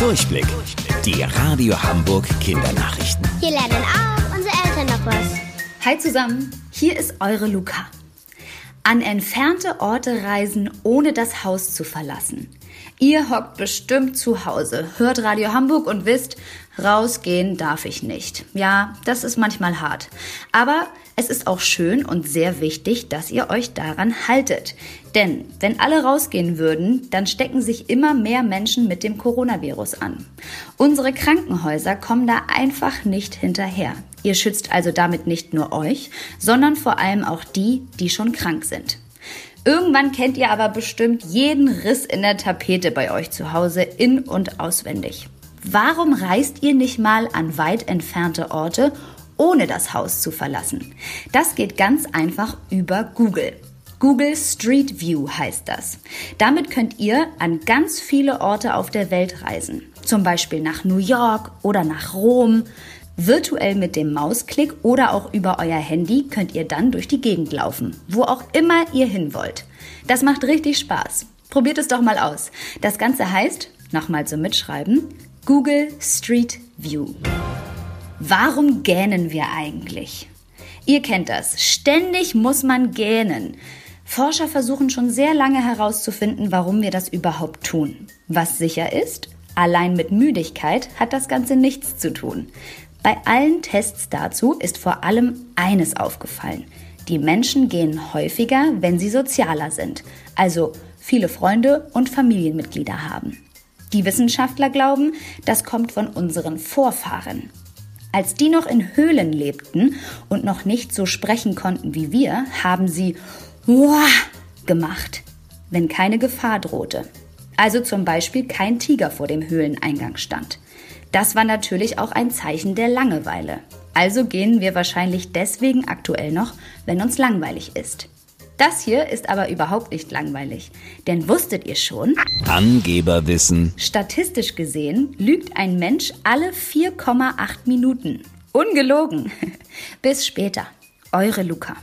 Durchblick. Die Radio Hamburg Kindernachrichten. Hier lernen auch unsere Eltern noch was. Hi zusammen, hier ist eure Luca. An entfernte Orte reisen, ohne das Haus zu verlassen. Ihr hockt bestimmt zu Hause, hört Radio Hamburg und wisst, rausgehen darf ich nicht. Ja, das ist manchmal hart. Aber es ist auch schön und sehr wichtig, dass ihr euch daran haltet. Denn wenn alle rausgehen würden, dann stecken sich immer mehr Menschen mit dem Coronavirus an. Unsere Krankenhäuser kommen da einfach nicht hinterher. Ihr schützt also damit nicht nur euch, sondern vor allem auch die, die schon krank sind. Irgendwann kennt ihr aber bestimmt jeden Riss in der Tapete bei euch zu Hause in und auswendig. Warum reist ihr nicht mal an weit entfernte Orte, ohne das Haus zu verlassen? Das geht ganz einfach über Google. Google Street View heißt das. Damit könnt ihr an ganz viele Orte auf der Welt reisen. Zum Beispiel nach New York oder nach Rom. Virtuell mit dem Mausklick oder auch über euer Handy könnt ihr dann durch die Gegend laufen, wo auch immer ihr hin wollt. Das macht richtig Spaß. Probiert es doch mal aus. Das Ganze heißt, nochmal zum Mitschreiben, Google Street View. Warum gähnen wir eigentlich? Ihr kennt das. Ständig muss man gähnen. Forscher versuchen schon sehr lange herauszufinden, warum wir das überhaupt tun. Was sicher ist, allein mit Müdigkeit hat das Ganze nichts zu tun. Bei allen Tests dazu ist vor allem eines aufgefallen. Die Menschen gehen häufiger, wenn sie sozialer sind, also viele Freunde und Familienmitglieder haben. Die Wissenschaftler glauben, das kommt von unseren Vorfahren. Als die noch in Höhlen lebten und noch nicht so sprechen konnten wie wir, haben sie Wah gemacht, wenn keine Gefahr drohte. Also zum Beispiel kein Tiger vor dem Höhleneingang stand. Das war natürlich auch ein Zeichen der Langeweile. Also gehen wir wahrscheinlich deswegen aktuell noch, wenn uns langweilig ist. Das hier ist aber überhaupt nicht langweilig. Denn wusstet ihr schon? Angeberwissen. Statistisch gesehen lügt ein Mensch alle 4,8 Minuten. Ungelogen. Bis später. Eure Luca.